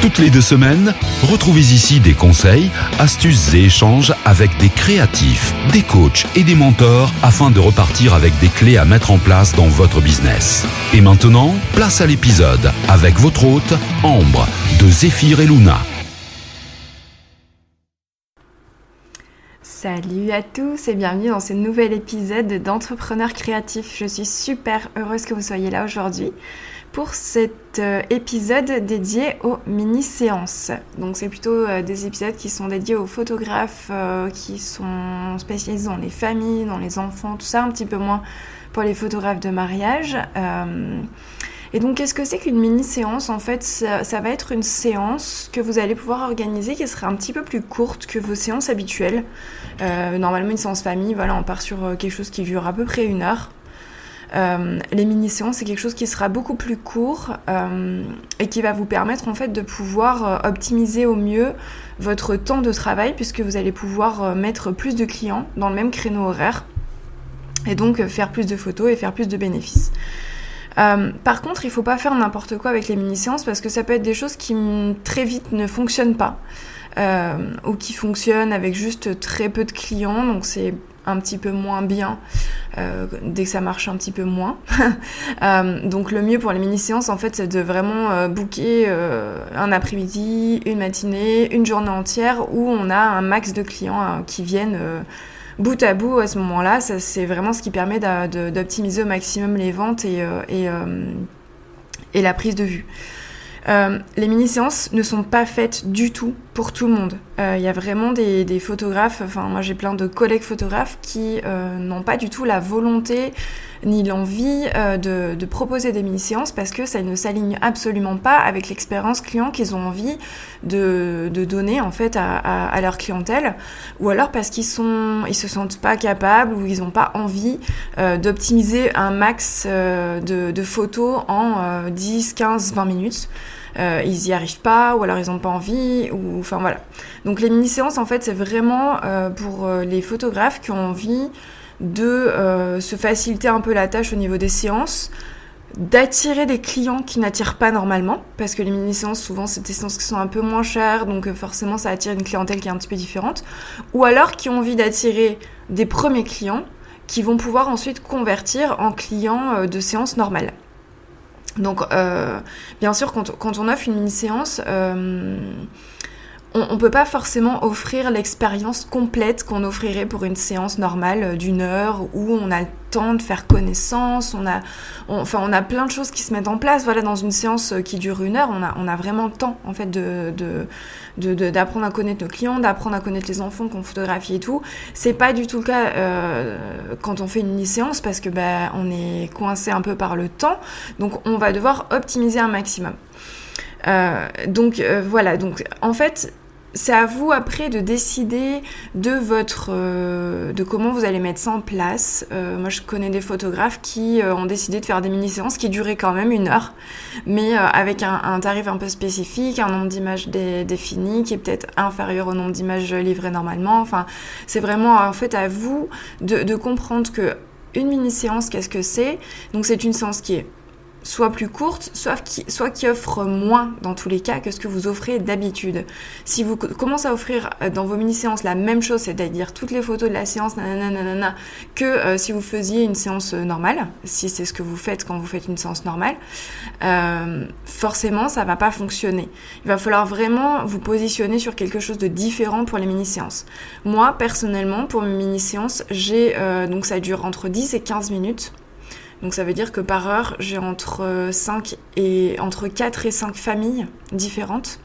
Toutes les deux semaines, retrouvez ici des conseils, astuces et échanges avec des créatifs, des coachs et des mentors afin de repartir avec des clés à mettre en place dans votre business. Et maintenant, place à l'épisode avec votre hôte, Ambre, de Zéphyr et Luna. Salut à tous et bienvenue dans ce nouvel épisode d'Entrepreneurs créatifs. Je suis super heureuse que vous soyez là aujourd'hui pour cet euh, épisode dédié aux mini-séances. Donc c'est plutôt euh, des épisodes qui sont dédiés aux photographes euh, qui sont spécialisés dans les familles, dans les enfants, tout ça, un petit peu moins pour les photographes de mariage. et donc qu'est-ce que c'est qu'une mini-séance? En fait, ça, ça, va être une séance que vous allez pouvoir organiser qui sera un petit peu plus courte que vos séances habituelles. normalement, une séance famille, voilà, on part sur quelque chose qui dure à peu près une heure. Euh, les mini-séances, c'est quelque chose qui sera beaucoup plus court euh, et qui va vous permettre en fait de pouvoir euh, optimiser au mieux votre temps de travail puisque vous allez pouvoir mettre plus de clients dans le même créneau horaire et donc faire plus de photos et faire plus de bénéfices. par contre, il faut pas faire n'importe quoi avec les mini-séances parce que ça peut être des choses qui très vite ne fonctionnent pas. ou qui fonctionnent avec juste très peu de clients, donc c'est un petit peu moins bien euh, dès que ça marche un petit peu moins. Euh, donc le mieux pour les mini-séances en fait c'est de vraiment euh, booker un après-midi, une matinée, une journée entière où on a un max de clients qui viennent bout à bout à ce moment-là. C'est vraiment ce qui permet d'optimiser au maximum les ventes et, et la prise de vue. Euh, les mini-séances ne sont pas faites du tout pour tout le monde. Euh, il y a vraiment des, photographes, enfin moi j'ai plein de collègues photographes qui euh, n'ont pas du tout la volonté ni l'envie de, proposer des mini-séances parce que ça ne s'aligne absolument pas avec l'expérience client qu'ils ont envie de, donner en fait à, leur clientèle ou alors parce qu'ils sont ils se sentent pas capables ou ils n'ont pas envie d'optimiser un max de, photos en 10, 15, 20 minutes. Euh, ils y arrivent pas, ou alors ils n'ont pas envie, ou enfin voilà. Donc les mini-séances, en fait, c'est vraiment euh, pour euh, les photographes qui ont envie de se faciliter un peu la tâche au niveau des séances, d'attirer des clients qui n'attirent pas normalement, parce que les mini-séances, souvent, c'est des séances qui sont un peu moins chères, donc forcément, ça attire une clientèle qui est un petit peu différente, ou alors qui ont envie d'attirer des premiers clients qui vont pouvoir ensuite convertir en clients de séances normales. Donc, euh, bien sûr, quand, quand, on offre une mini-séance, euh, on ne peut pas forcément offrir l'expérience complète qu'on offrirait pour une séance normale d'une heure où on a le temps de faire connaissance, on a, enfin, on a plein de choses qui se mettent en place. Voilà, dans une séance qui dure une heure, on a, on a vraiment le temps en fait de, d'apprendre à connaître nos clients, d'apprendre à connaître les enfants qu'on photographie et tout. C'est pas du tout le cas euh, quand on fait une mini-séance parce que ben on est coincé un peu par le temps, donc on va devoir optimiser un maximum. Euh, donc euh, voilà, donc en fait c'est à vous après de décider de votre euh, de comment vous allez mettre ça en place. Euh, moi, je connais des photographes qui euh, ont décidé de faire des mini-séances qui duraient quand même une heure, mais avec un, tarif un peu spécifique, un nombre d'images défini qui est peut-être inférieur au nombre d'images livrées normalement. Enfin, c'est vraiment en fait à vous de, de comprendre que une mini-séance, qu'est-ce que c'est? Donc, c'est une séance qui est soit plus courte, soit qui, soit qui offre moins dans tous les cas que ce que vous offrez d'habitude. Si vous commencez à offrir euh, dans vos mini-séances la même chose, c'est-à-dire toutes les photos de la séance, nanana, que euh, si vous faisiez une séance euh, normale, si c'est ce que vous faites quand vous faites une séance normale, forcément ça va pas fonctionner. Il va falloir vraiment vous positionner sur quelque chose de différent pour les mini-séances. Moi, personnellement, pour mes mini-séances, j'ai donc ça dure entre 10 et 15 minutes. Donc ça veut dire que par heure, j'ai entre 5 et entre 4 et 5 familles différentes.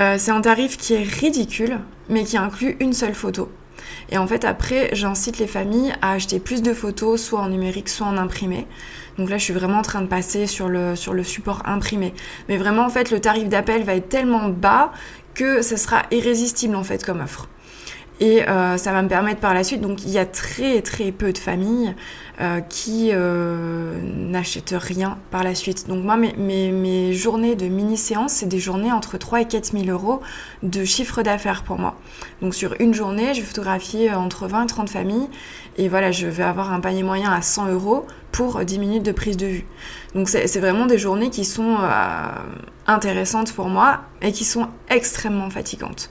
Euh, c'est un tarif qui est ridicule, mais qui inclut une seule photo. Et en fait, après, j'incite les familles à acheter plus de photos, soit en numérique, soit en imprimé. Donc là, je suis vraiment en train de passer sur le, sur le support imprimé. Mais vraiment, en fait, le tarif d'appel va être tellement bas que ça sera irrésistible, en fait, comme offre. Et euh, ça va me permettre par la suite, donc il y a très très peu de familles euh, qui euh, n'achètent rien par la suite. Donc moi, mes, mes, mes journées de mini-séance, c'est des journées entre 3 et 4 000 euros de chiffre d'affaires pour moi. Donc sur une journée, je vais photographier entre 20 et 30 familles. Et voilà, je vais avoir un panier moyen à 100 euros pour 10 minutes de prise de vue. Donc c'est vraiment des journées qui sont intéressantes pour moi et qui sont extrêmement fatigantes.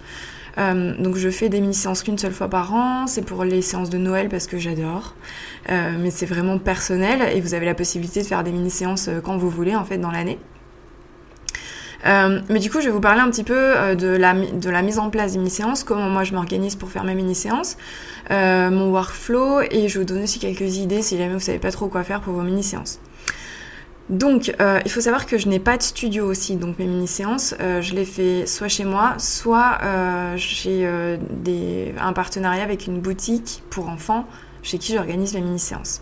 Euh, donc je fais des mini-séances qu'une seule fois par an, c'est pour les séances de Noël parce que j'adore, euh, mais c'est vraiment personnel et vous avez la possibilité de faire des mini-séances euh, quand vous voulez en fait dans l'année. mais du coup, je vais vous parler un petit peu de, la, de la mise en place des mini-séances, comment moi je m'organise pour faire mes mini-séances, mon workflow, et je vais vous donner aussi quelques idées si jamais vous savez pas trop quoi faire pour vos mini-séances. Donc, euh, il faut savoir que je n'ai pas de studio aussi, donc mes mini-séances, euh, je les fais soit chez moi, soit euh, j'ai un partenariat avec une boutique pour enfants chez qui j'organise mes mini-séances.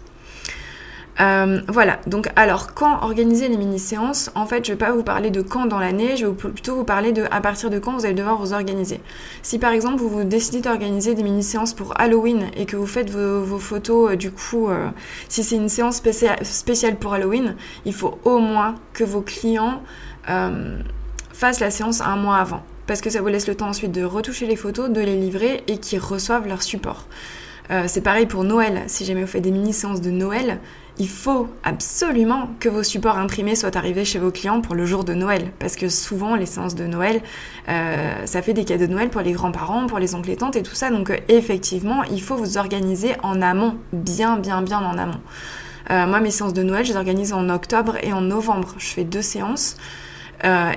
Euh, voilà, donc alors quand organiser les mini-séances, en fait je vais pas vous parler de quand dans l'année, je vais plutôt vous parler de à partir de quand vous allez devoir vous organiser. Si par exemple vous, vous décidez d'organiser des mini-séances pour Halloween et que vous faites vos, photos, euh, du coup, euh, si c'est une séance spéciale pour Halloween, il faut au moins que vos clients fassent la séance un mois avant. Parce que ça vous laisse le temps ensuite de retoucher les photos, de les livrer et qu'ils reçoivent leur support. c'est pareil pour Noël. Si jamais vous faites des mini-séances de Noël, il faut absolument que vos supports imprimés soient arrivés chez vos clients pour le jour de Noël. Parce que souvent, les séances de Noël, euh, ça fait des cadeaux de Noël pour les grands-parents, pour les oncles et tantes et tout ça. Donc, euh, effectivement, il faut vous organiser en amont, bien, bien, bien en amont. Euh, moi, mes séances de Noël, je les organise en octobre et en novembre. Je fais deux séances.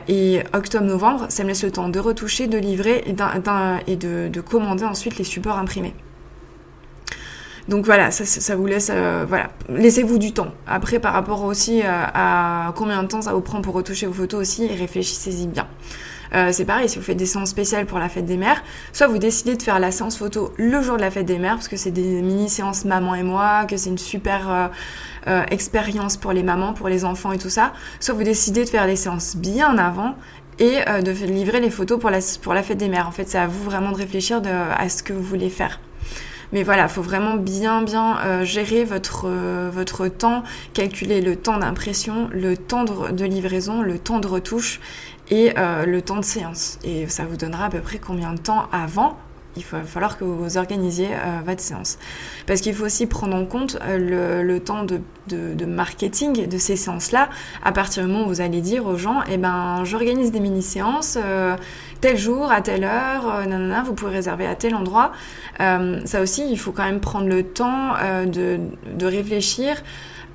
et octobre-novembre, ça me laisse le temps de retoucher, de livrer et, de commander ensuite les supports imprimés. Donc voilà, ça, vous laisse, euh, voilà, laissez-vous du temps. Après, par rapport aussi euh, à combien de temps ça vous prend pour retoucher vos photos aussi, réfléchissez-y bien. Euh, c'est pareil, si vous faites des séances spéciales pour la fête des mères, soit vous décidez de faire la séance photo le jour de la fête des mères, parce que c'est des mini-séances maman et moi, que c'est une super expérience pour les mamans, pour les enfants et tout ça, soit vous décidez de faire les séances bien avant et de livrer les photos pour la, pour la fête des mères. En fait, c'est à vous vraiment de réfléchir à ce que vous voulez faire. Mais voilà, il faut vraiment bien bien euh, gérer votre, euh, votre temps, calculer le temps d'impression, le temps de, livraison, le temps de retouche et euh, le temps de séance. Et ça vous donnera à peu près combien de temps avant il va falloir que vous organisiez votre séance. Parce qu'il faut aussi prendre en compte le, temps de, marketing de ces séances-là. À partir du moment où vous allez dire aux gens, eh ben, j'organise des mini-séances, tel jour, à telle heure, euh, nanana, vous pouvez réserver à tel endroit. Euh, ça aussi, il faut quand même prendre le temps euh, de, réfléchir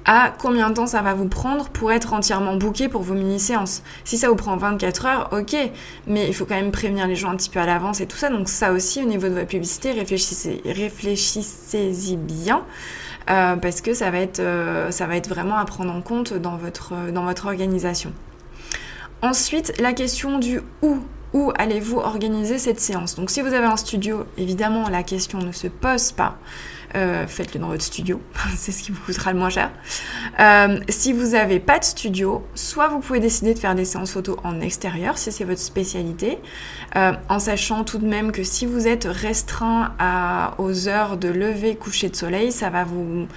à combien de temps ça va vous prendre pour être entièrement booké pour vos mini-séances. Si ça vous prend 24 heures, ok, mais il faut quand même prévenir les gens un petit peu à l'avance et tout ça. Donc ça aussi, au niveau de votre publicité, réfléchissez, réfléchissez-y bien. Euh, parce que ça va, être, euh, ça va être vraiment à prendre en compte dans votre, dans votre organisation. Ensuite, la question du où où allez-vous organiser cette séance? Donc si vous avez un studio, évidemment la question ne se pose pas. Euh, faites-le dans votre studio, c'est ce qui vous coûtera le moins cher. Euh, si vous n'avez pas de studio, soit vous pouvez décider de faire des séances photo en extérieur, si c'est votre spécialité, euh, en sachant tout de même que si vous êtes restreint à, aux heures de lever, coucher de soleil, ça va vous,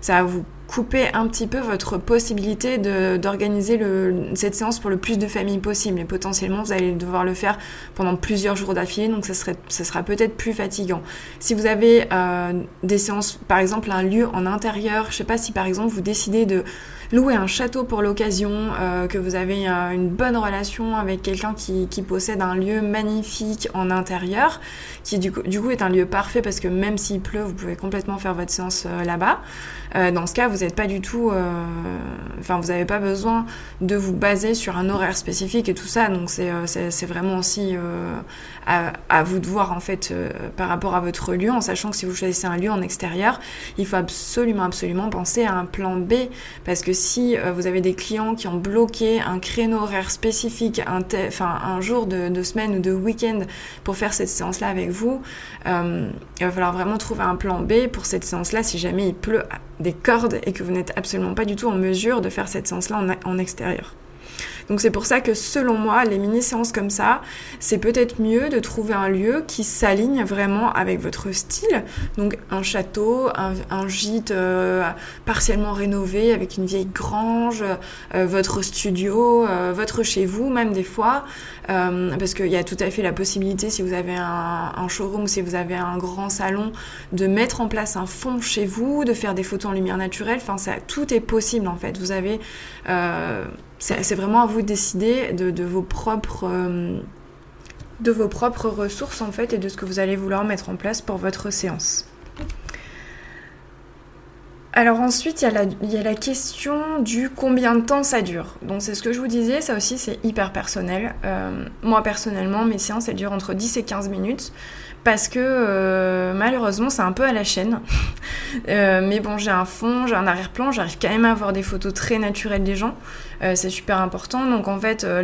ça va vous couper un petit peu votre possibilité d'organiser cette séance pour le plus de familles possible. Et potentiellement, vous allez devoir le faire pendant plusieurs jours d'affilée, donc ça, serait, ça sera peut-être plus fatigant. Si vous avez euh, des séances, par exemple, un lieu en intérieur, je sais pas si par exemple vous décidez de louer un château pour l'occasion, euh, que vous avez euh, une bonne relation avec quelqu'un qui, qui, possède un lieu magnifique en intérieur, qui du coup, du coup, est un lieu parfait parce que même s'il pleut, vous pouvez complètement faire votre séance là-bas. Dans ce cas, vous n'êtes pas du tout, euh, enfin vous n'avez pas besoin de vous baser sur un horaire spécifique et tout ça, donc c'est euh, vraiment aussi euh, à, vous de voir en fait par rapport à votre lieu, en sachant que si vous choisissez un lieu en extérieur, il faut absolument absolument penser à un plan B, parce que si vous avez des clients qui ont bloqué un créneau horaire spécifique, un, un jour de, semaine ou de week-end pour faire cette séance-là avec vous, il va falloir vraiment trouver un plan B pour cette séance-là si jamais il pleut des cordes et que vous n'êtes absolument pas du tout en mesure de faire cette séance-là en, extérieur. Donc c'est pour ça que selon moi, les mini-séances comme ça, c'est peut-être mieux de trouver un lieu qui s'aligne vraiment avec votre style. Donc un château, un, gîte euh, partiellement rénové avec une vieille grange, euh, votre studio, euh, votre chez vous même des fois. parce qu'il y a tout à fait la possibilité, si vous avez un, un showroom, si vous avez un grand salon, de mettre en place un fond chez vous, de faire des photos en lumière naturelle. Enfin, ça, tout est possible en fait. Vous avez c'est vraiment à vous de décider de, vos propres euh, de vos propres ressources en fait et de ce que vous allez vouloir mettre en place pour votre séance. Alors ensuite, il y, a la, question du combien de temps ça dure. Donc c'est ce que je vous disais, ça aussi c'est hyper personnel. Euh, moi personnellement, mes séances elles durent entre 10 et 15 minutes parce que euh, malheureusement c'est un peu à la chaîne. Mais bon, j'ai un fond, j'ai un arrière-plan, j'arrive quand même à avoir des photos très naturelles des gens. Euh, c'est super important. Donc en fait, euh,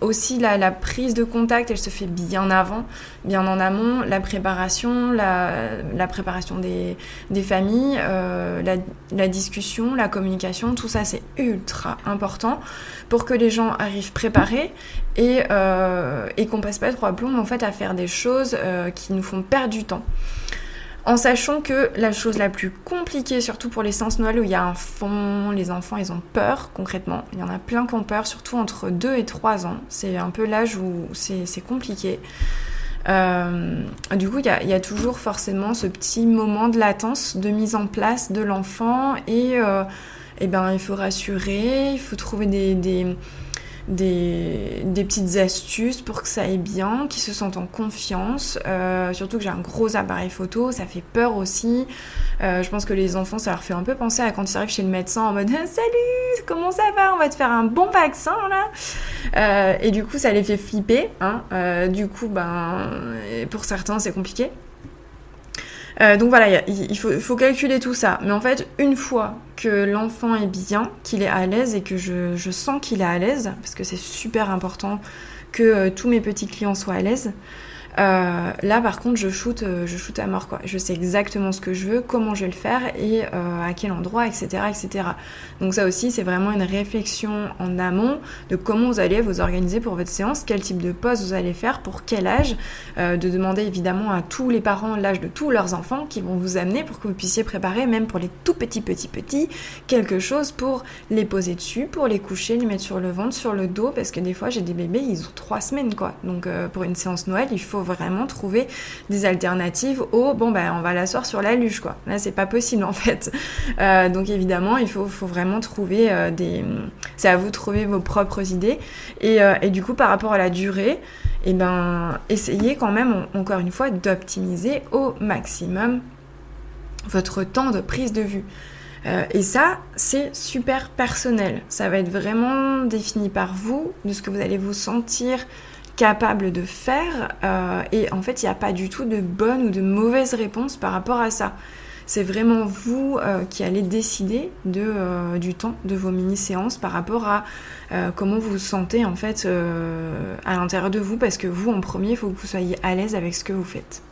aussi la, prise de contact, elle se fait bien avant, bien en amont, la préparation, la, préparation des, familles, euh, la, discussion, la communication, tout ça c'est ultra important pour que les gens arrivent préparés et, et qu'on passe pas trop à plomb en fait à faire des choses qui nous font perdre du temps en sachant que la chose la plus compliquée, surtout pour les séances Noël où il y a un fond, les enfants ils ont peur concrètement, il y en a plein qui ont peur, surtout entre 2 et 3 ans, c'est un peu l'âge où c'est compliqué. Euh, du coup, il y, a toujours forcément ce petit moment de latence de mise en place de l'enfant et, euh, eh ben, il faut rassurer, il faut trouver des des, petites astuces pour que ça aille bien, qu'ils se sentent en confiance. Euh, surtout que j'ai un gros appareil photo, ça fait peur aussi. Euh, je pense que les enfants, ça leur fait un peu penser à quand ils arrivent chez le médecin en mode Salut, comment ça va? On va te faire un bon vaccin là. Euh, et du coup, ça les fait flipper. Hein. du coup, ben, pour certains, c'est compliqué. Euh, donc voilà, il faut, calculer tout ça. Mais en fait, une fois que l'enfant est bien, qu'il est à l'aise et que je, sens qu'il est à l'aise, parce que c'est super important que euh, tous mes petits clients soient à l'aise, euh, là, par contre, je shoot, euh, je shoot à mort, quoi. Je sais exactement ce que je veux, comment je vais le faire et euh, à quel endroit, etc., etc. Donc ça aussi, c'est vraiment une réflexion en amont de comment vous allez vous organiser pour votre séance, quel type de pose vous allez faire, pour quel âge, de demander évidemment à tous les parents l'âge de tous leurs enfants qui vont vous amener pour que vous puissiez préparer, même pour les tout petits, petits, petits, quelque chose pour les poser dessus, pour les coucher, les mettre sur le ventre, sur le dos, parce que des fois, j'ai des bébés, ils ont trois semaines, quoi. Donc pour une séance Noël, il faut vraiment trouver des alternatives au bon ben on va l'asseoir sur la luge quoi. Là c'est pas possible en fait. Euh, donc évidemment il faut, faut vraiment trouver euh, des. C'est à vous de trouver vos propres idées et, euh, et, du coup par rapport à la durée, et eh ben essayez quand même encore une fois d'optimiser au maximum votre temps de prise de vue. et ça, c'est super personnel. Ça va être vraiment défini par vous, de ce que vous allez vous sentir capable de faire. Euh, et en fait, il n'y a pas du tout de bonne ou de mauvaise réponse par rapport à ça. C'est vraiment vous euh, qui allez décider de, euh, du temps de vos mini-séances par rapport à comment vous vous sentez en fait à l'intérieur de vous. Parce que vous, en premier, il faut que vous soyez à l'aise avec ce que vous faites.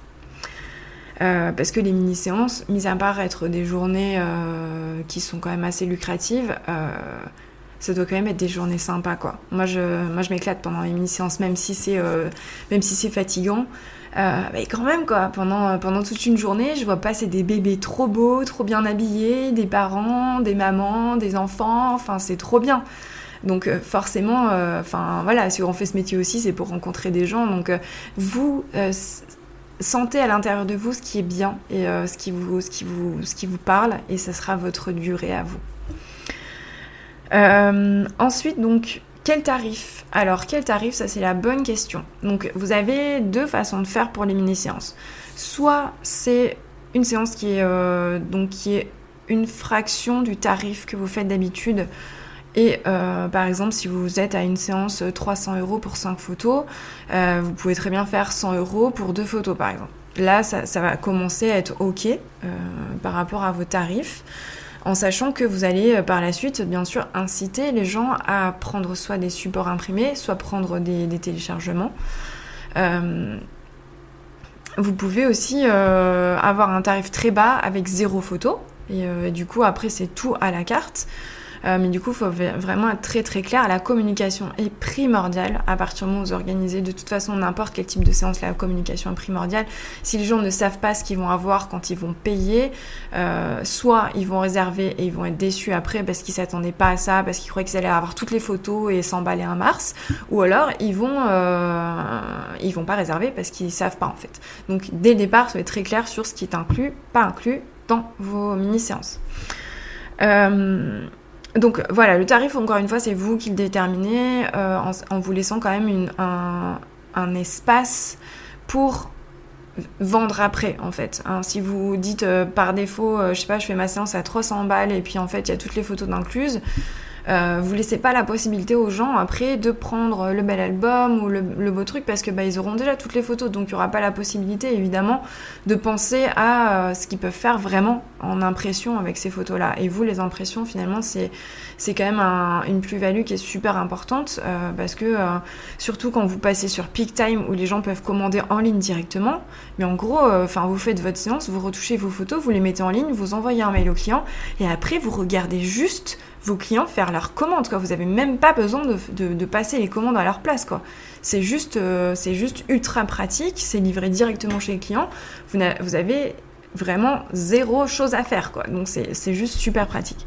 parce que les mini-séances, mis à part être des journées qui sont quand même assez lucratives, ça doit quand même être des journées sympas quoi. Moi je, moi, je m'éclate pendant les mini-séances même si c'est euh, même si c'est fatigant. Euh, mais quand même quoi, pendant, euh, pendant toute une journée, je vois passer des bébés trop beaux, trop bien habillés, des parents, des mamans, des enfants, enfin c'est trop bien. Donc forcément, enfin voilà, si on fait ce métier aussi, c'est pour rencontrer des gens. Donc vous sentez à l'intérieur de vous ce qui est bien et ce, qui vous, ce, qui vous, ce qui vous parle, et ça sera votre durée à vous. Euh, ensuite, donc, quel tarif? Alors, quel tarif? Ça, c'est la bonne question. Donc, vous avez deux façons de faire pour les mini-séances. Soit c'est une séance qui est, euh, donc, qui est une fraction du tarif que vous faites d'habitude. Et euh, par exemple, si vous êtes à une séance 300 euros pour 5 photos, vous pouvez très bien faire 100 euros pour 2 photos, par exemple. Là, ça, ça va commencer à être OK par rapport à vos tarifs en sachant que vous allez euh, par la suite, bien sûr, inciter les gens à prendre soit des supports imprimés, soit prendre des, téléchargements. Euh, vous pouvez aussi euh, avoir un tarif très bas avec zéro photo. Et, du coup, après, c'est tout à la carte. Euh, mais du coup, il faut vraiment être très très clair. La communication est primordiale à partir du moment où vous organisez. De toute façon, n'importe quel type de séance, la communication est primordiale. Si les gens ne savent pas ce qu'ils vont avoir quand ils vont payer, euh, soit ils vont réserver et ils vont être déçus après parce qu'ils s'attendaient pas à ça, parce qu'ils croyaient qu'ils allaient avoir toutes les photos et s'emballer un mars, ou alors ils vont euh, vont pas réserver parce qu'ils savent pas en fait. Donc dès le départ, soyez très clair sur ce qui est inclus, pas inclus dans vos mini-séances. Euh, donc voilà, le tarif, encore une fois, c'est vous qui le déterminez euh, en, vous laissant quand même un, espace pour vendre après en fait. Hein. si vous dites euh, par défaut, je sais pas, je fais ma séance à 300 balles et puis en fait il y a toutes les photos d'incluses, euh, vous laissez pas la possibilité aux gens après de prendre le bel album ou le, beau truc parce que bah, ils auront déjà toutes les photos. Donc il n'y aura pas la possibilité évidemment de penser à euh, ce qu'ils peuvent faire vraiment en impression avec ces photos là et vous les impressions finalement c'est c'est quand même une plus-value qui est super importante euh, parce que surtout quand vous passez sur PeakTime où les gens peuvent commander en ligne directement. Mais en gros enfin vous faites votre séance vous retouchez vos photos vous les mettez en ligne vous envoyez un mail au client et après vous regardez juste vos clients faire leurs commandes. Quoi. Vous n'avez même pas besoin de, passer les commandes à leur place. Quoi. C'est, juste, euh, c'est juste ultra pratique, c'est livré directement chez le client. Vous, vous avez vraiment zéro chose à faire. Quoi. Donc c'est, juste super pratique.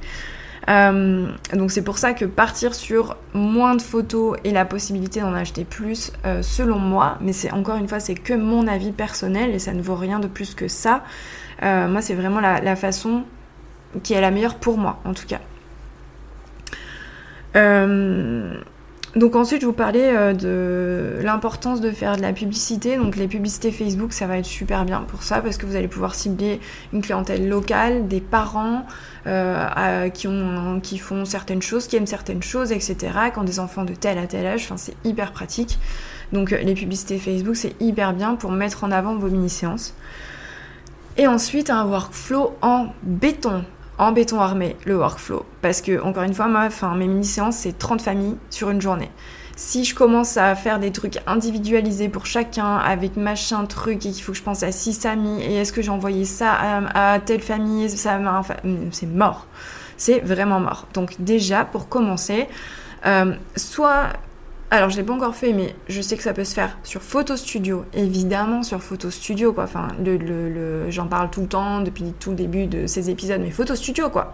Euh, donc c'est pour ça que partir sur moins de photos et la possibilité d'en acheter plus, euh, selon moi, mais c'est encore une fois c'est que mon avis personnel et ça ne vaut rien de plus que ça. moi c'est vraiment la façon qui est la meilleure pour moi en tout cas. Euh, donc ensuite, je vous parlais euh, de l'importance de faire de la publicité. Donc les publicités Facebook, ça va être super bien pour ça parce que vous allez pouvoir cibler une clientèle locale, des parents euh, qui, ont, qui font certaines choses, qui aiment certaines choses, etc. Qui ont des enfants de tel à tel âge. Enfin, c'est hyper pratique. Donc les publicités Facebook, c'est hyper bien pour mettre en avant vos mini-séances. Et ensuite, un workflow en béton en béton armé le workflow. Parce que, encore une fois, moi, mes mini-séances, c'est 30 familles sur une journée. Si je commence à faire des trucs individualisés pour chacun, avec machin truc, et qu'il faut que je pense à 6 amis, et est-ce que j'ai envoyé ça à, telle famille, ça enfin, c'est mort. C'est vraiment mort. Donc déjà, pour commencer, euh, soit alors, je l'ai pas encore fait, mais je sais que ça peut se faire sur Photo Studio, évidemment sur Photo Studio, quoi. Enfin, j'en parle tout le temps depuis tout le début de ces épisodes, mais Photo Studio, quoi.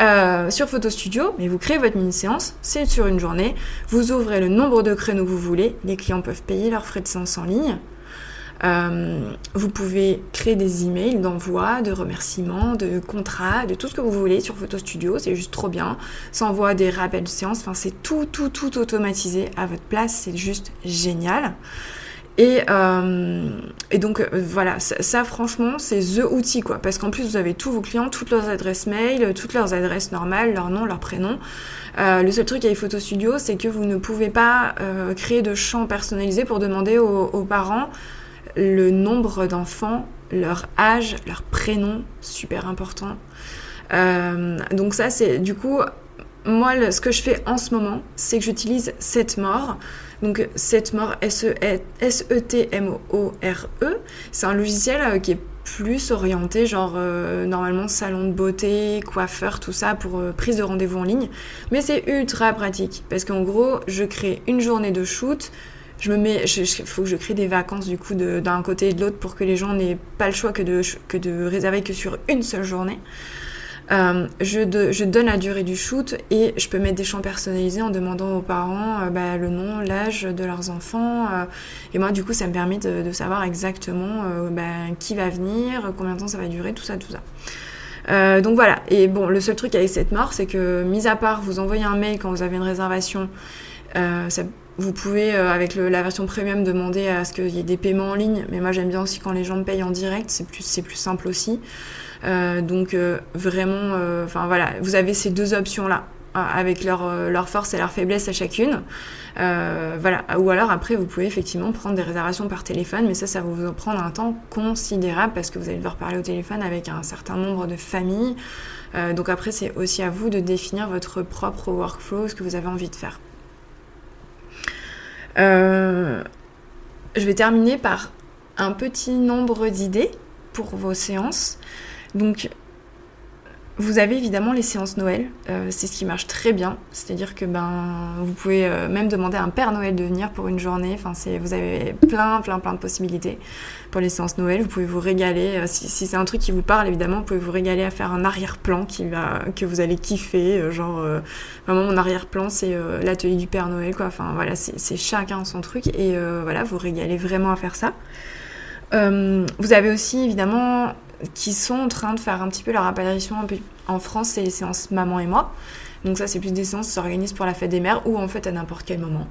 Euh, sur Photo Studio, mais vous créez votre mini-séance, c'est sur une journée, vous ouvrez le nombre de créneaux que vous voulez, les clients peuvent payer leurs frais de séance en ligne, euh, vous pouvez créer des emails d'envoi, de remerciements, de contrats, de tout ce que vous voulez sur Photo Studio, c'est juste trop bien. Ça envoie des rappels de séance, enfin c'est tout, tout, tout automatisé à votre place, c'est juste génial. Et, euh, donc euh, voilà, ça, franchement c'est the outil quoi, parce qu'en plus vous avez tous vos clients, toutes leurs adresses mail, toutes leurs adresses normales, leur nom, leur prénom. le seul truc avec Photo Studio, c'est que vous ne pouvez pas créer de champs personnalisés pour demander aux parents le nombre d'enfants, leur âge, leur prénom, super important. Euh, donc ça, c'est du coup, moi, ce que je fais en ce moment, c'est que j'utilise Setmore. Donc Setmore, S-E-T-M-O-R-E. E. C'est un logiciel euh, qui est plus orienté, genre euh, normalement salon de beauté, coiffeur, tout ça pour prise de rendez-vous en ligne. Mais c'est ultra pratique parce qu'en gros, je crée une journée de shoot, je me mets, il faut que je crée des vacances du coup d'un côté et de l'autre pour que les gens n'aient pas le choix que de, que de réserver que sur une seule journée. Euh, je, je, donne la durée du shoot et je peux mettre des champs personnalisés en demandant aux parents euh, bah, le nom, l'âge de leurs enfants. Euh, et moi, du coup, ça me permet de, de savoir exactement bah, qui va venir, combien de temps ça va durer, tout ça, tout ça. donc voilà. Et bon, le seul truc avec cette mort, c'est que, mis à part vous envoyez un mail quand vous avez une réservation, ça vous pouvez, euh, avec la version premium, demander à ce qu'il y ait des paiements en ligne. Mais moi, j'aime bien aussi quand les gens me payent en direct. C'est plus, c'est plus simple aussi. Euh, donc, euh, vraiment, enfin voilà, vous avez ces deux options-là avec leur, leur force et leur faiblesse à chacune. voilà. Ou alors après, vous pouvez effectivement prendre des réservations par téléphone, mais ça, ça va vous prendre un temps considérable parce que vous allez devoir parler au téléphone avec un certain nombre de familles. donc après, c'est aussi à vous de définir votre propre workflow, ce que vous avez envie de faire. Euh, je vais terminer par un petit nombre d'idées pour vos séances. Vous avez évidemment les séances Noël, euh, c'est ce qui marche très bien. C'est-à-dire que ben, vous pouvez euh, même demander à un Père Noël de venir pour une journée. Enfin, vous avez plein, plein, plein de possibilités pour les séances Noël. Vous pouvez vous régaler. Euh, si, c'est un truc qui vous parle, évidemment, vous pouvez vous régaler à faire un arrière-plan que vous allez kiffer. genre, vraiment, mon arrière-plan, c'est l'atelier du Père Noël, quoi. Enfin, voilà, c'est chacun son truc. Et voilà, vous régalez vraiment à faire ça. vous avez aussi, évidemment, qui sont en train de faire un petit peu leur apparition en France, c'est les séances maman et moi. Donc ça, c'est plus des séances qui s'organisent pour la fête des mères ou en fait à n'importe quel moment.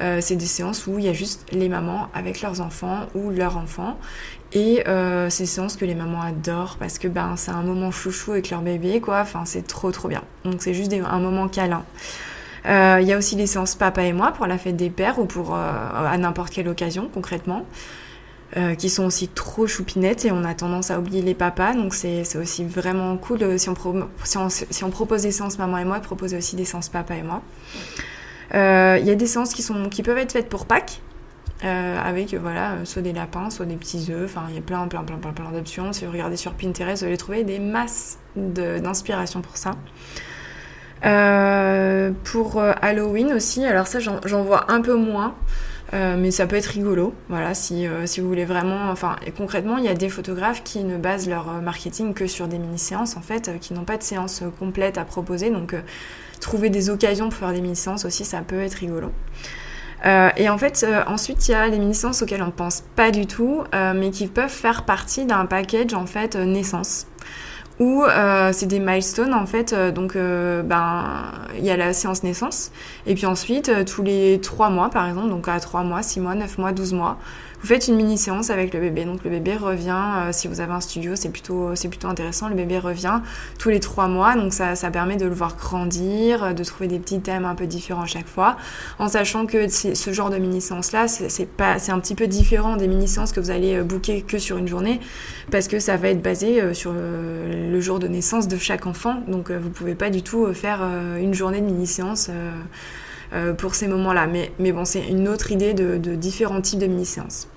Euh, c'est des séances où il y a juste les mamans avec leurs enfants ou leurs enfants. Et euh, c'est des séances que les mamans adorent parce que ben, c'est un moment chouchou avec leur bébé, quoi. Enfin, c'est trop trop bien. Donc c'est juste un moment câlin. Euh, il y a aussi les séances papa et moi pour la fête des pères ou pour à n'importe quelle occasion concrètement. Euh, qui sont aussi trop choupinettes et on a tendance à oublier les papas. Donc c'est aussi vraiment cool euh, si, on si, on, propose des séances maman et moi, de proposer aussi des séances papa et moi. Euh, il y a des séances qui, sont, qui peuvent être faites pour Pâques. avec voilà soit des lapins, soit des petits œufs, enfin il y a plein plein plein plein plein d'options. Si vous regardez sur Pinterest, vous allez trouver des masses d'inspiration pour ça. pour Halloween aussi, alors ça j'en vois un peu moins. Euh, mais ça peut être rigolo, voilà, si, euh, vous voulez vraiment... Enfin, concrètement, il y a des photographes qui ne basent leur euh, marketing que sur des mini-séances, en fait, qui n'ont pas de séance complète à proposer, donc trouver des occasions pour faire des mini-séances aussi, ça peut être rigolo. et en fait, ensuite, il y a les mini-séances auxquelles on ne pense pas du tout, mais qui peuvent faire partie d'un package, en fait, naissance où euh, c'est des milestones en fait. Euh, donc, euh, ben, il y a la séance naissance, et puis ensuite, tous les trois mois par exemple, donc à trois mois, six mois, neuf mois, 12 mois, vous faites une mini séance avec le bébé. Donc le bébé revient, euh, si vous avez un studio, c'est plutôt, c'est plutôt intéressant. Le bébé revient tous les trois mois, donc ça, ça permet de le voir grandir, de trouver des petits thèmes un peu différents chaque fois, en sachant que ce genre de mini séance là, c'est pas, c'est un petit peu différent des mini séances que vous allez euh, booker que sur une journée, parce que ça va être basé euh, sur le jour de naissance de chaque enfant. Donc vous pouvez pas du tout faire une journée de mini séance. Euh, pour ces moments-là. Mais, mais bon, c'est une autre idée de, différents types de mini-séances.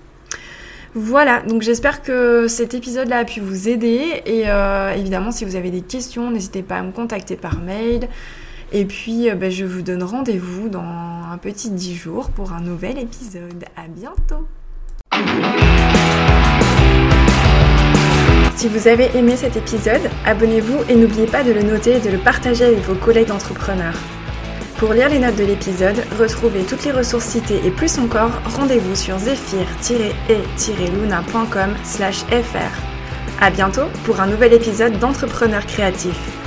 Voilà, donc j'espère que cet épisode-là a pu vous aider. Et euh, évidemment, si vous avez des questions, n'hésitez pas à me contacter par mail. Et puis, euh, ben, je vous donne rendez-vous dans un petit 10 jours pour un nouvel épisode. À bientôt Si vous avez aimé cet épisode, abonnez-vous et n'oubliez pas de le noter et de le partager avec vos collègues entrepreneurs. Pour lire les notes de l'épisode, retrouvez toutes les ressources citées et plus encore, rendez-vous sur zephyr-e-luna.com fr. A bientôt pour un nouvel épisode d'Entrepreneurs créatifs.